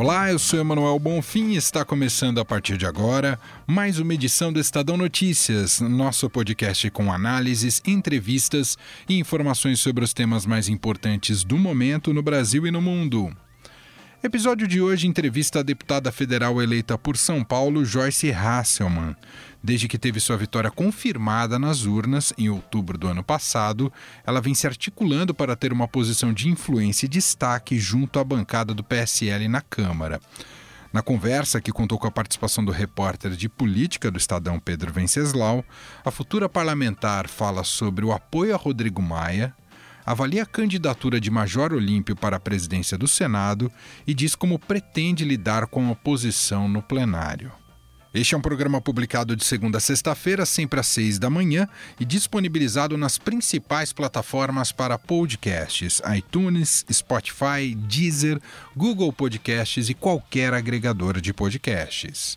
Olá, eu sou Emanuel Bonfim e está começando a partir de agora mais uma edição do Estadão Notícias, nosso podcast com análises, entrevistas e informações sobre os temas mais importantes do momento no Brasil e no mundo. Episódio de hoje entrevista a deputada federal eleita por São Paulo, Joyce Hasselmann. Desde que teve sua vitória confirmada nas urnas em outubro do ano passado, ela vem se articulando para ter uma posição de influência e destaque junto à bancada do PSL na Câmara. Na conversa, que contou com a participação do repórter de política do Estadão Pedro Venceslau, a futura parlamentar fala sobre o apoio a Rodrigo Maia, avalia a candidatura de Major Olímpio para a presidência do Senado e diz como pretende lidar com a oposição no plenário. Este é um programa publicado de segunda a sexta-feira, sempre às seis da manhã, e disponibilizado nas principais plataformas para podcasts: iTunes, Spotify, Deezer, Google Podcasts e qualquer agregador de podcasts.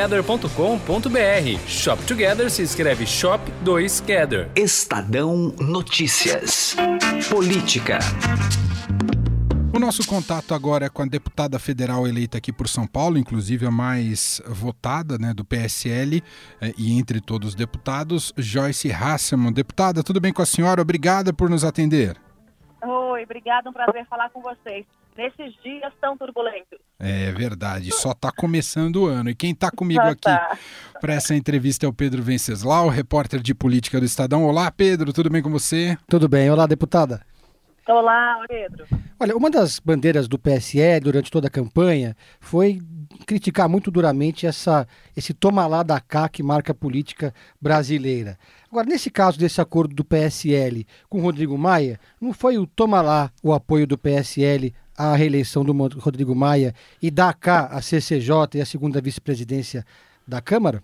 shoptogether.com.br. Shop Together se escreve Shop 2 Gather. Estadão Notícias. Política. O nosso contato agora é com a deputada federal eleita aqui por São Paulo, inclusive a mais votada né, do PSL, eh, e entre todos os deputados, Joyce Hasselman. Deputada, tudo bem com a senhora? Obrigada por nos atender. Oi, obrigada, um prazer falar com vocês nesses dias tão turbulentos. É verdade, só está começando o ano. E quem está comigo aqui tá. para essa entrevista é o Pedro Venceslau, repórter de política do Estadão. Olá, Pedro, tudo bem com você? Tudo bem. Olá, deputada. Olá, Pedro. Olha, uma das bandeiras do PSE durante toda a campanha foi criticar muito duramente essa, esse toma lá da cá que marca a política brasileira. Agora, nesse caso desse acordo do PSL com Rodrigo Maia, não foi o toma lá o apoio do PSL à reeleição do Rodrigo Maia e dar cá a CCJ e a segunda vice-presidência da Câmara?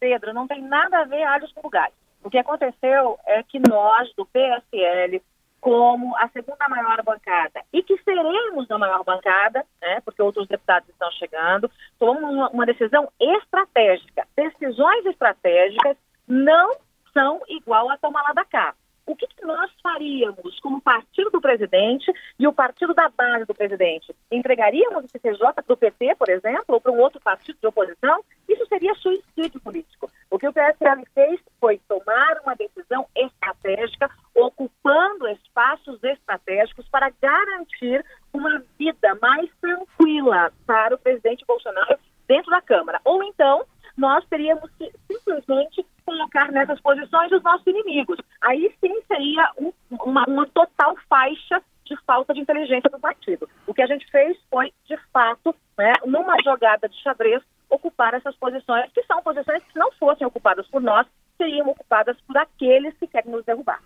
Pedro, não tem nada a ver alhos com lugares. O que aconteceu é que nós, do PSL, como a segunda maior bancada e que seremos a maior bancada, né, porque outros deputados estão chegando, tomamos uma, uma decisão estratégica. Decisões estratégicas não são igual a tomar lá da cá o que, que, nós faríamos como partido do presidente e o partido da base do presidente? Entregaríamos o CCJ do PT, por exemplo, ou para um outro partido de oposição? Isso seria suicídio político. O que o PSL fez foi tomar uma decisão estratégica, ocupando espaços estratégicos para garantir uma vida mais tranquila para o presidente Bolsonaro dentro da Câmara. Ou então, nós teríamos simplesmente colocar nessas posições os nossos inimigos. Aí sim seria um, uma, uma total faixa de falta de inteligência do partido. O que a gente fez foi, de fato, né, numa jogada de xadrez, ocupar essas posições, que são posições que, se não fossem ocupadas por nós, seriam ocupadas por aqueles que querem nos derrubar.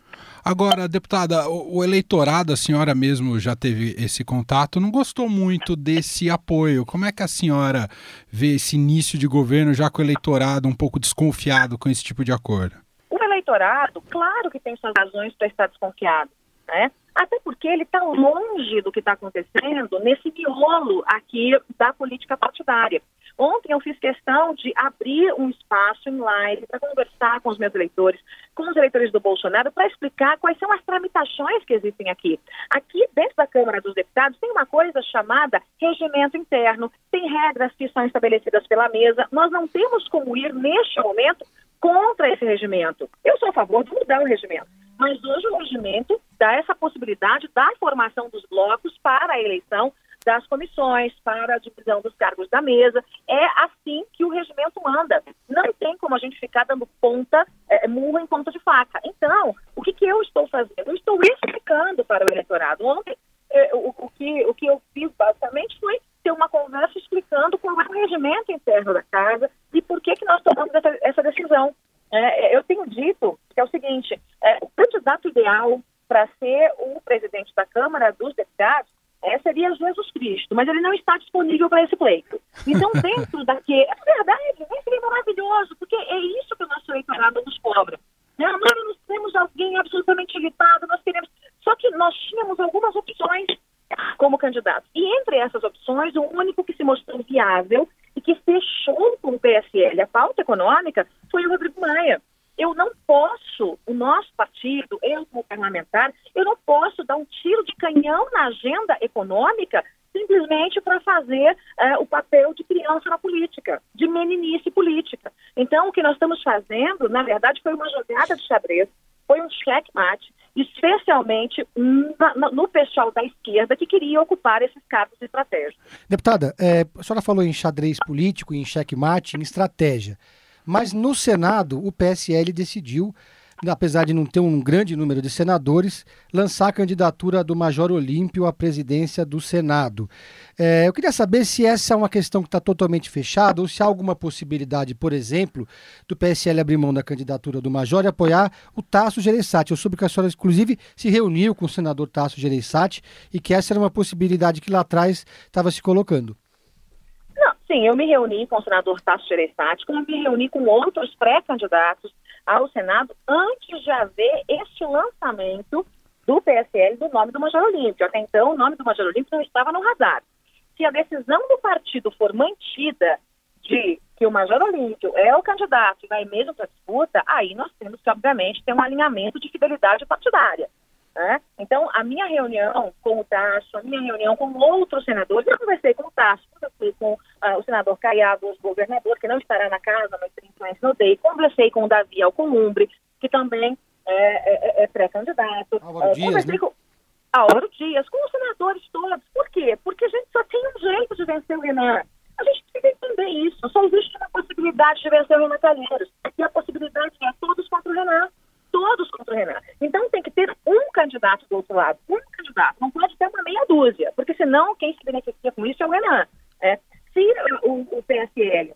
Agora, deputada, o, o, eleitorado, a senhora mesmo já teve esse contato, não gostou muito desse apoio. Como é que a senhora vê esse início de governo já com o eleitorado um pouco desconfiado com esse tipo de acordo? Eleitorado, claro que tem suas razões para estar desconfiado, né? Até porque ele está longe do que está acontecendo nesse miolo aqui da política partidária. Ontem eu fiz questão de abrir um espaço em live para conversar com os meus eleitores, com os eleitores do Bolsonaro, para explicar quais são as tramitações que existem aqui. Aqui, dentro da Câmara dos Deputados, tem uma coisa chamada regimento interno, tem regras que são estabelecidas pela mesa. Nós não temos como ir, neste momento, contra esse regimento. Eu sou a favor de mudar o regimento. Mas hoje o regimento dá essa possibilidade da formação dos blocos para a eleição das comissões, para a divisão dos cargos da mesa. É assim que o regimento manda. Não tem como a gente ficar dando ponta, é, murro em ponta de faca. Então, o que, que eu estou fazendo? Eu estou explicando para o eleitorado. Ontem, é, o, o, que, o que eu fiz basicamente foi ter uma conversa explicando qual é o regimento interno da casa e por que, que nós tomamos essa, essa decisão. É, eu tenho dito que é o seguinte: é, o candidato ideal para ser o presidente da Câmara dos Deputados é, seria Jesus Cristo, mas ele não está disponível para esse pleito. Então, dentro daquele. É verdade, seria maravilhoso, porque é isso que o nosso eleitorado nos cobra. Né? Nós não temos alguém absolutamente irritado, nós queremos. Só que nós tínhamos algumas opções como candidato. E entre essas opções, o único que se mostrou viável e que fechou com o PSL a pauta econômica foi o Rodrigo Maia. Eu não posso, o nosso partido, eu como parlamentar, eu não posso dar um tiro de canhão na agenda econômica simplesmente para fazer uh, o papel de criança na política, política. Então, o que nós estamos fazendo, na verdade, foi uma jogada de xadrez, foi um checkmate, especialmente no pessoal da esquerda que queria ocupar esses cargos estratégicos. Deputada, é, a senhora falou em xadrez político, em checkmate, em estratégia. Mas no Senado, o PSL decidiu, apesar de não ter um grande número de senadores, lançar a candidatura do Major Olímpio à presidência do Senado. É, eu queria saber se essa é uma questão que está totalmente fechada ou se há alguma possibilidade, por exemplo, do PSL abrir mão da candidatura do Major e apoiar o Tasso Gereissati. Eu soube que a senhora, inclusive, se reuniu com o senador Tasso Gereissati e que essa era uma possibilidade que lá atrás estava se colocando. Sim, eu me reuni com o senador Tasso Gereissati, como me reuni com outros pré-candidatos ao Senado antes de haver este lançamento do PSL do nome do Major Olímpio. Até então, o nome do Major Olímpio não estava no radar. Se a decisão do partido for mantida de que o Major Olímpio é o candidato e vai mesmo para a disputa, aí nós temos que, obviamente, ter um alinhamento de fidelidade partidária. Né? Então, a minha reunião com o Tasso, a minha reunião com outros senadores, eu conversei com o Tasso, conversei com uh, o senador Caiado, o governador, que não estará na casa, mas tem influência no DEI, conversei com o Davi Alcolumbre, que também é, é, é pré-candidato. Álvaro uh, né? com Álvaro Dias, com os senadores todos. Por quê? Porque a gente só tem um jeito de vencer o Renan. A gente precisa entender isso. Só existe uma possibilidade de vencer o Renan Calheiros. E a possibilidade é todos contra o Renan todos contra o Renan. Então tem que ter um candidato do outro lado, um candidato, não pode ter uma meia dúzia, porque senão quem se beneficia com isso é o Renan. É. Se o, o PSL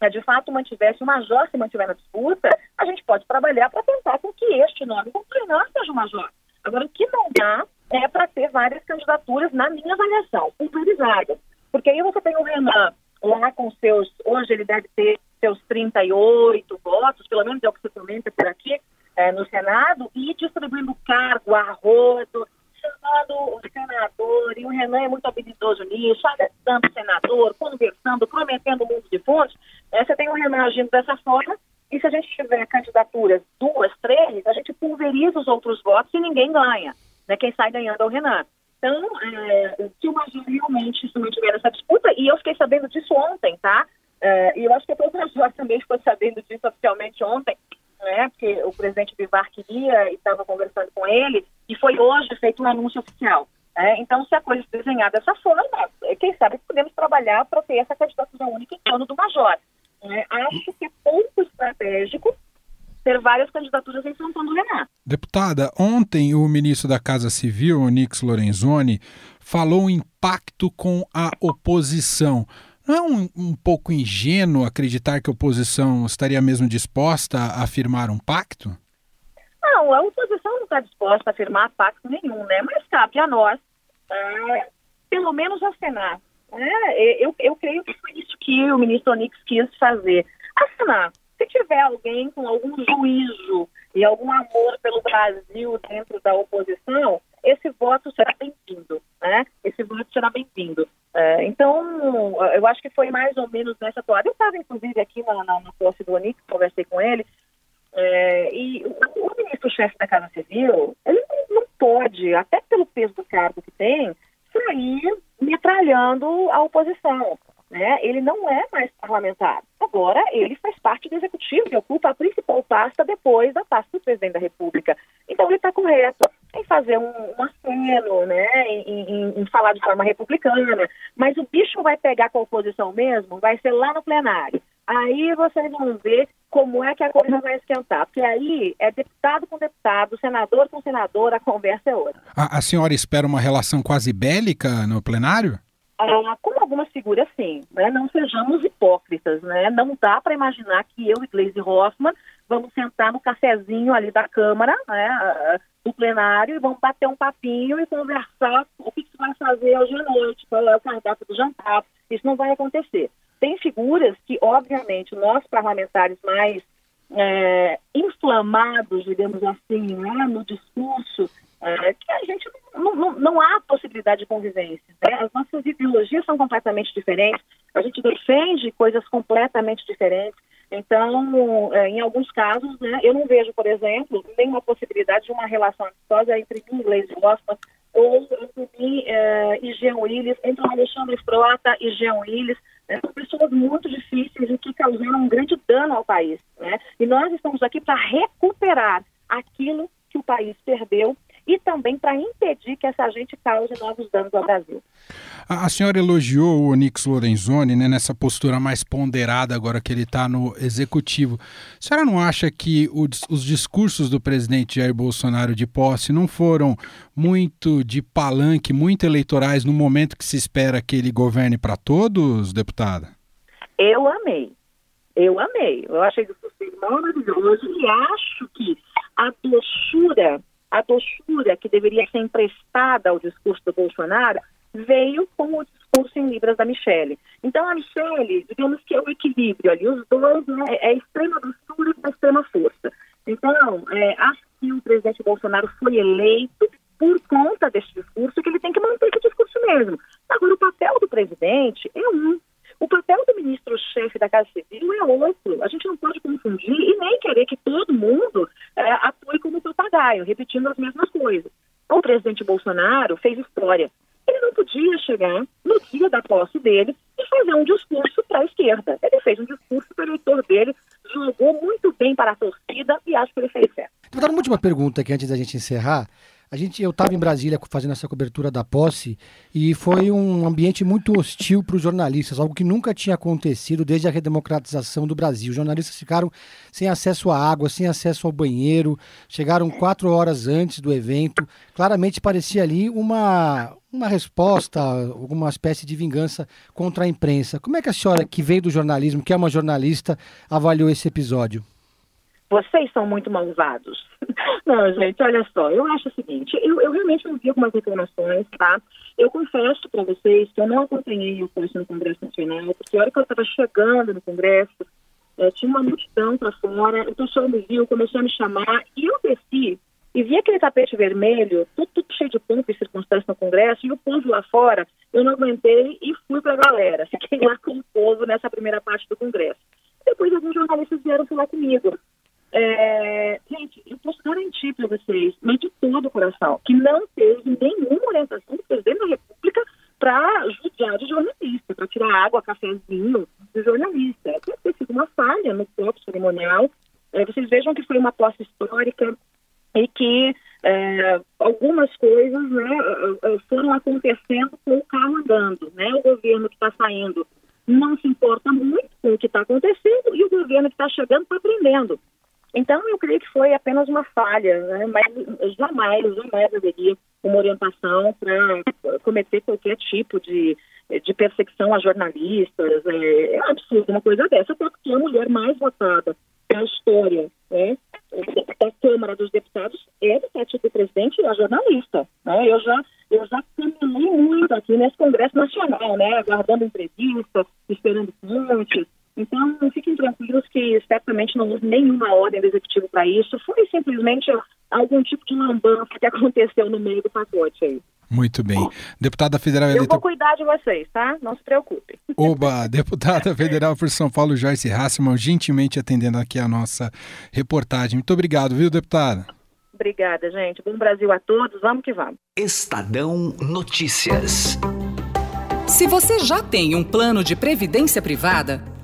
é, de fato mantivesse o Major se mantiver na disputa, a gente pode trabalhar para tentar com que este nome, com que o Renan seja o Major. Agora, o que não dá é para ter várias candidaturas, na minha avaliação, pulverizadas. Porque aí você tem o Renan lá com seus, hoje ele deve ter seus 38 votos, pelo menos é o que se comenta por aqui, é, no Senado e distribuindo cargo a rodo, chamando o senador, e o Renan é muito habilidoso nisso, adestando o senador, conversando, prometendo um mundo de fundos. É, você tem o Renan agindo dessa forma, e se a gente tiver candidaturas duas, três, a gente pulveriza os outros votos e ninguém ganha. Né? Quem sai ganhando é o Renan. Então, é, se o Major realmente se mantiver nessa disputa, e eu fiquei sabendo disso ontem, tá? É, e eu acho que a Major também ficou sabendo disso oficialmente ontem, né, porque o presidente Bivar queria e estava conversando com ele, e foi hoje feito um anúncio oficial. Né? Então, se a coisa se desenhar dessa forma, é, quem sabe podemos trabalhar para ter essa candidatura única em torno do Major. Né? Acho que é pouco estratégico ter várias candidaturas em São Paulo do Renato. Deputada, ontem o ministro da Casa Civil, Onix Lorenzoni, falou em pacto com a oposição. Não é um, um, pouco ingênuo acreditar que a oposição estaria mesmo disposta a firmar um pacto? Não, a oposição não está disposta a firmar pacto nenhum, né? Mas cabe a nós, é, pelo menos acenar. Né? Eu, eu creio que foi isso que o ministro Onix quis fazer. Acenar. Se tiver alguém com algum juízo e algum amor pelo Brasil dentro da oposição, esse voto será bem-vindo, né? Esse voto será bem-vindo. É, então, eu acho que foi mais ou menos nessa toada. Eu estava, inclusive, aqui na, na, na posse do Onix, conversei com ele, é, e o, o ministro-chefe da Casa Civil, ele não pode, até pelo peso do cargo que tem, sair metralhando a oposição. Né? Ele não é mais parlamentar. Agora, ele faz parte do executivo e ocupa a principal pasta depois da pasta do presidente da República. Então, ele está correto fazer um, um aceno, né? Em, em, em, falar de forma republicana. Mas o bicho vai pegar com a oposição mesmo, vai ser lá no plenário. Aí vocês vão ver como é que a coisa vai esquentar. Porque aí é deputado com deputado, senador com senador, a conversa é outra. A, a senhora espera uma relação quase bélica no plenário? Ah, com algumas figuras, sim. Né? Não sejamos hipócritas. Né? Não dá para imaginar que eu e Gleisi Hoffmann vamos sentar no cafezinho ali da Câmara, né, do plenário, e vamos bater um papinho e conversar o que, que vai fazer hoje à noite, qual é o cardápio do jantar. Isso não vai acontecer. Tem figuras que, obviamente, nós parlamentares mais é, inflamados, digamos assim, né, no discurso, é, que a gente não, não, não, há possibilidade de convivência. Né? As nossas ideologias são completamente diferentes, a gente defende coisas completamente diferentes. Então, é, em alguns casos, né, eu não vejo, por exemplo, nenhuma possibilidade de uma relação amistosa entre mim e Gleisi ou entre mim é, e Jean Willis, entre o Alexandre Frota e Jean Willis. Né, são pessoas muito difíceis e que causaram um grande dano ao país. Né? E nós estamos aqui para recuperar aquilo que o país perdeu e também para impedir que essa gente cause novos danos ao Brasil. A, a senhora elogiou o Onix Lorenzoni né, nessa postura mais ponderada agora que ele está no executivo. A senhora não acha que o, os discursos do presidente Jair Bolsonaro de posse não foram muito de palanque, muito eleitorais no momento que se espera que ele governe para todos, deputada? Eu amei. Eu amei. Eu achei que foi maravilhoso e acho que a doçura a doçura que deveria ser emprestada ao discurso do Bolsonaro veio com o discurso em Libras da Michelle. Então, a Michelle, digamos que é o equilíbrio ali, os dois, né, é a extrema doçura e extrema força. Então, é, acho que o presidente Bolsonaro foi eleito por conta desse discurso, que ele tem que manter esse discurso mesmo. Agora, o papel do presidente é um. O papel do ministro-chefe da Casa Civil é outro. A gente não pode confundir e nem querer que todo mundo é, atue como papagaio, repetindo as mesmas coisas. O presidente Bolsonaro fez história. Ele não podia chegar no dia da posse dele e fazer um discurso para a esquerda. Ele fez um discurso eleitor dele, jogou muito bem para a torcida e acho que ele fez certo. Dar uma última pergunta aqui antes da gente encerrar. A gente, eu estava em Brasília fazendo essa cobertura da posse e foi um ambiente muito hostil para os jornalistas, algo que nunca tinha acontecido desde a redemocratização do Brasil. Os jornalistas ficaram sem acesso à água, sem acesso ao banheiro, chegaram quatro horas antes do evento. Claramente parecia ali uma, uma resposta, alguma espécie de vingança contra a imprensa. Como é que a senhora, que veio do jornalismo, que é uma jornalista, avaliou esse episódio? Vocês são muito malvados. Não, gente, olha só, eu acho o seguinte, eu, eu realmente ouvi algumas reclamações, tá? Eu confesso para vocês que eu não acompanhei o curso no Congresso Nacional, porque a hora que eu estava chegando no Congresso, é, tinha uma multidão para fora, o pessoal me viu, começou a me chamar, e eu desci e vi aquele tapete vermelho, tudo, tudo cheio de pompa e circunstância no Congresso, e o povo lá fora, eu não aguentei e fui para a galera. Fiquei lá com o povo nessa primeira parte do Congresso. Depois alguns jornalistas vieram falar comigo. É, gente, eu posso garantir para vocês, mas de todo o coração, que não teve nenhuma orientação do presidente da República para judiar de jornalista, para tirar água, cafezinho do jornalista. Pode ter sido uma falha no próprio cerimonial. É, vocês vejam que foi uma posse histórica e que é, algumas coisas né, é, é, foram acontecendo com o carro andando. Né? O governo que está saindo não se importa muito com o que está acontecendo e o governo que está chegando está aprendendo. Então, eu creio que foi apenas uma falha, né? mas jamais, jamais haveria uma orientação para cometer qualquer tipo de, de perseguição a jornalistas. É, é absurdo uma coisa dessa, até porque a mulher mais votada pela história né, da Câmara dos Deputados é do partido do presidente e a jornalista. Né? Eu já eu já caminhei muito aqui nesse Congresso Nacional, né, aguardando entrevistas, esperando fontes, então, fiquem tranquilos que certamente não houve nenhuma ordem do executivo para isso. Foi simplesmente algum tipo de lambança que aconteceu no meio do pacote aí. Muito bem. Deputada Federal eleita... Eu vou cuidar de vocês, tá? Não se preocupem. Oba, deputada federal por São Paulo, Joyce Hassman, gentilmente atendendo aqui a nossa reportagem. Muito obrigado, viu, deputada? Obrigada, gente. Bom Brasil a todos. Vamos que vamos. Estadão Notícias. Se você já tem um plano de previdência privada,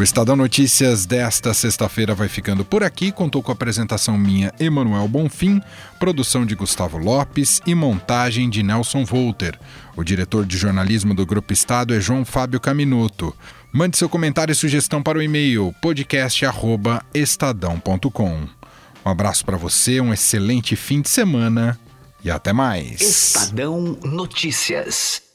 O Estadão Notícias desta sexta-feira vai ficando por aqui. Contou com a apresentação minha, Emanuel Bonfim, produção de Gustavo Lopes e montagem de Nelson Volter. O diretor de jornalismo do Grupo Estado é João Fábio Caminuto. Mande seu comentário e sugestão para o e-mail podcast@estadão.com. Um abraço para você, um excelente fim de semana e até mais. Estadão Notícias.